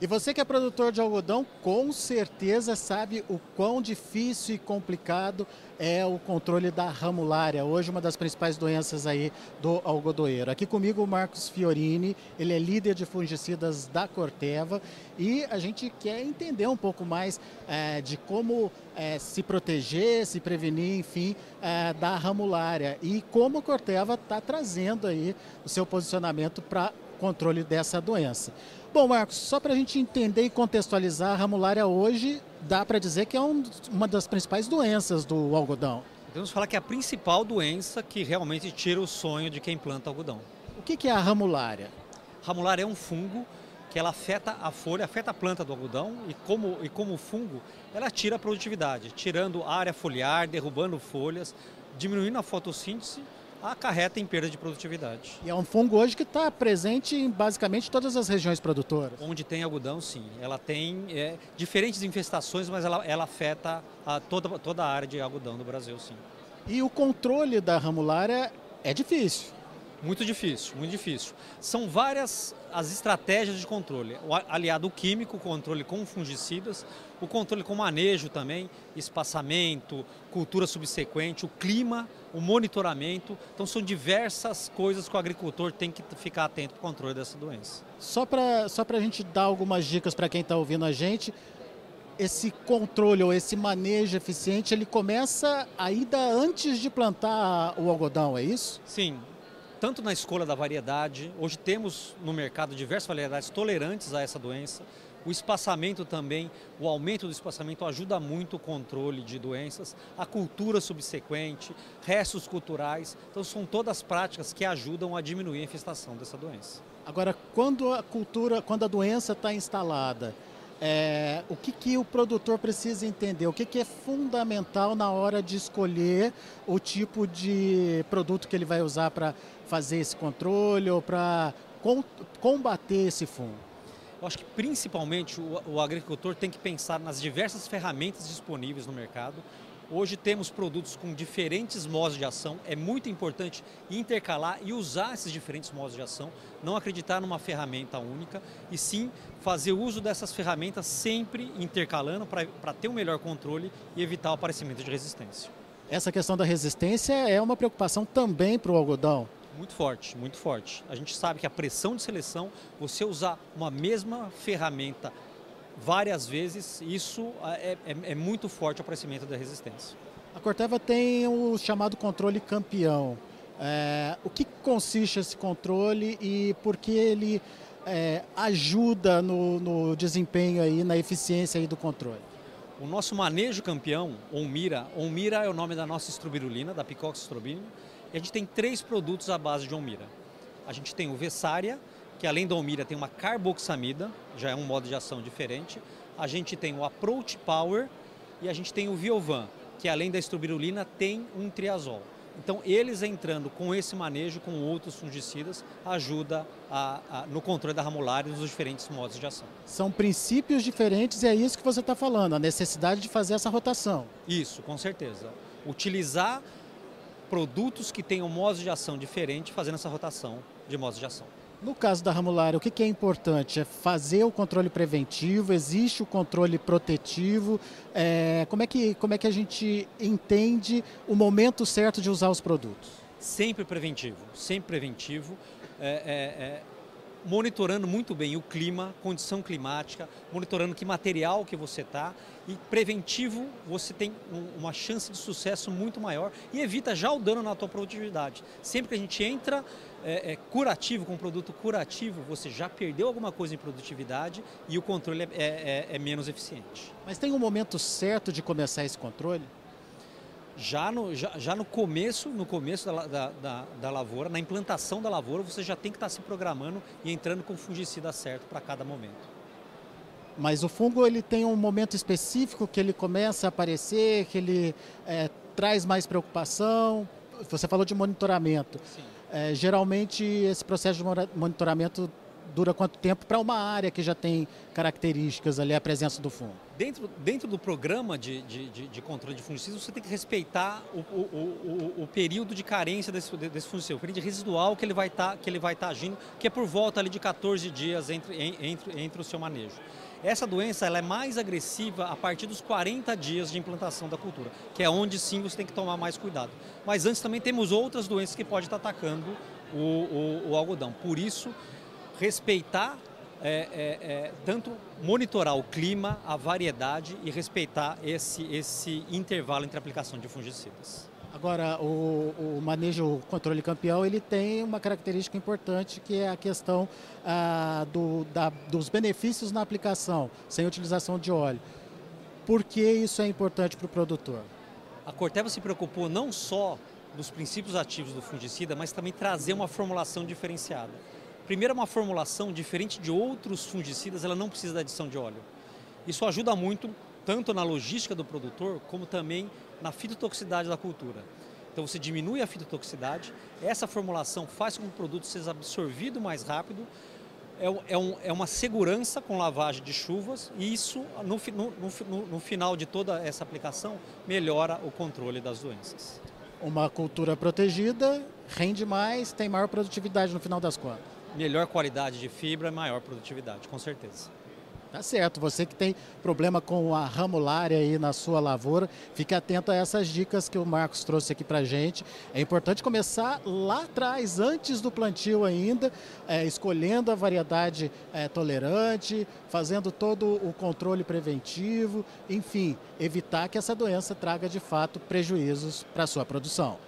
E você que é produtor de algodão, com certeza sabe o quão difícil e complicado é o controle da ramulária, hoje uma das principais doenças aí do algodoeiro. Aqui comigo o Marcos Fiorini, ele é líder de fungicidas da Corteva e a gente quer entender um pouco mais é, de como é, se proteger, se prevenir, enfim, é, da ramulária e como a Corteva está trazendo aí o seu posicionamento para controle dessa doença. Bom, Marcos, só para a gente entender e contextualizar, a ramulária hoje dá para dizer que é um, uma das principais doenças do algodão. Podemos falar que é a principal doença que realmente tira o sonho de quem planta algodão. O que, que é a ramulária? Ramulária é um fungo que ela afeta a folha, afeta a planta do algodão e como, e como fungo, ela tira a produtividade, tirando área foliar, derrubando folhas, diminuindo a fotossíntese acarreta em perda de produtividade. E é um fungo hoje que está presente em basicamente todas as regiões produtoras. Onde tem algodão, sim. Ela tem é, diferentes infestações, mas ela, ela afeta a toda, toda a área de algodão do Brasil, sim. E o controle da ramulária é difícil. Muito difícil, muito difícil. São várias as estratégias de controle. O aliado químico, o controle com fungicidas, o controle com manejo também, espaçamento, cultura subsequente, o clima, o monitoramento. Então são diversas coisas que o agricultor tem que ficar atento para o controle dessa doença. Só para só a gente dar algumas dicas para quem está ouvindo a gente, esse controle ou esse manejo eficiente, ele começa ainda antes de plantar o algodão, é isso? Sim, tanto na escolha da variedade, hoje temos no mercado diversas variedades tolerantes a essa doença. O espaçamento também, o aumento do espaçamento ajuda muito o controle de doenças, a cultura subsequente, restos culturais. Então são todas práticas que ajudam a diminuir a infestação dessa doença. Agora, quando a cultura, quando a doença está instalada, é, o que, que o produtor precisa entender? O que, que é fundamental na hora de escolher o tipo de produto que ele vai usar para fazer esse controle ou para combater esse fungo? Eu acho que principalmente o, o agricultor tem que pensar nas diversas ferramentas disponíveis no mercado Hoje temos produtos com diferentes modos de ação. É muito importante intercalar e usar esses diferentes modos de ação. Não acreditar numa ferramenta única e sim fazer uso dessas ferramentas sempre intercalando para ter um melhor controle e evitar o aparecimento de resistência. Essa questão da resistência é uma preocupação também para o algodão. Muito forte, muito forte. A gente sabe que a pressão de seleção, você usar uma mesma ferramenta várias vezes, isso é, é, é muito forte o aparecimento da resistência. A Corteva tem o chamado controle campeão. É, o que consiste esse controle e por que ele é, ajuda no, no, desempenho aí, na eficiência aí do controle? O nosso manejo campeão, Onmira, Onmira é o nome da nossa estrobirulina, da Picox estrobina, e a gente tem três produtos à base de Onmira. A gente tem o Vessária, que além da Omira tem uma carboxamida, já é um modo de ação diferente. A gente tem o Approach Power e a gente tem o Viovan, que além da estrobirulina tem um triazol. Então, eles entrando com esse manejo, com outros fungicidas, ajuda a, a, no controle da ramulária nos diferentes modos de ação. São princípios diferentes e é isso que você está falando, a necessidade de fazer essa rotação. Isso, com certeza. Utilizar produtos que tenham modos de ação diferentes, fazendo essa rotação de modos de ação. No caso da ramulária, o que é importante? É fazer o controle preventivo, existe o controle protetivo. É, como, é que, como é que a gente entende o momento certo de usar os produtos? Sempre preventivo, sempre preventivo. É, é, é monitorando muito bem o clima, condição climática, monitorando que material que você está e preventivo você tem uma chance de sucesso muito maior e evita já o dano na tua produtividade. Sempre que a gente entra é, é, curativo com um produto curativo, você já perdeu alguma coisa em produtividade e o controle é, é, é menos eficiente. Mas tem um momento certo de começar esse controle? Já no, já, já no começo, no começo da, da, da, da, lavoura, na implantação da lavoura, você já tem que estar se programando e entrando com o fungicida certo para cada momento. Mas o fungo ele tem um momento específico que ele começa a aparecer, que ele é, traz mais preocupação. Você falou de monitoramento. É, geralmente esse processo de monitoramento dura quanto tempo para uma área que já tem características ali, a presença do fungo? Dentro, dentro do programa de, de, de, de controle de fungicida, você tem que respeitar o, o, o, o período de carência desse, desse fungicida, o período residual que ele vai estar tá, tá agindo, que é por volta ali de 14 dias entre, entre, entre o seu manejo. Essa doença ela é mais agressiva a partir dos 40 dias de implantação da cultura, que é onde sim você tem que tomar mais cuidado. Mas antes também temos outras doenças que podem estar atacando o, o, o algodão. Por isso, respeitar, é, é, é, tanto monitorar o clima, a variedade e respeitar esse, esse intervalo entre a aplicação de fungicidas. Agora, o, o manejo controle campeão ele tem uma característica importante que é a questão ah, do, da, dos benefícios na aplicação, sem utilização de óleo. Por que isso é importante para o produtor? A Corteva se preocupou não só dos princípios ativos do fungicida, mas também trazer uma formulação diferenciada. Primeiro, é uma formulação diferente de outros fungicidas, ela não precisa da adição de óleo. Isso ajuda muito, tanto na logística do produtor, como também na fitotoxicidade da cultura. Então você diminui a fitotoxicidade, essa formulação faz com que o produto seja absorvido mais rápido, é, é, um, é uma segurança com lavagem de chuvas e isso, no, no, no, no final de toda essa aplicação, melhora o controle das doenças. Uma cultura protegida rende mais, tem maior produtividade no final das contas melhor qualidade de fibra, maior produtividade, com certeza. Tá certo. Você que tem problema com a ramulária aí na sua lavoura, fique atento a essas dicas que o Marcos trouxe aqui para gente. É importante começar lá atrás, antes do plantio ainda, é, escolhendo a variedade é, tolerante, fazendo todo o controle preventivo, enfim, evitar que essa doença traga de fato prejuízos para sua produção.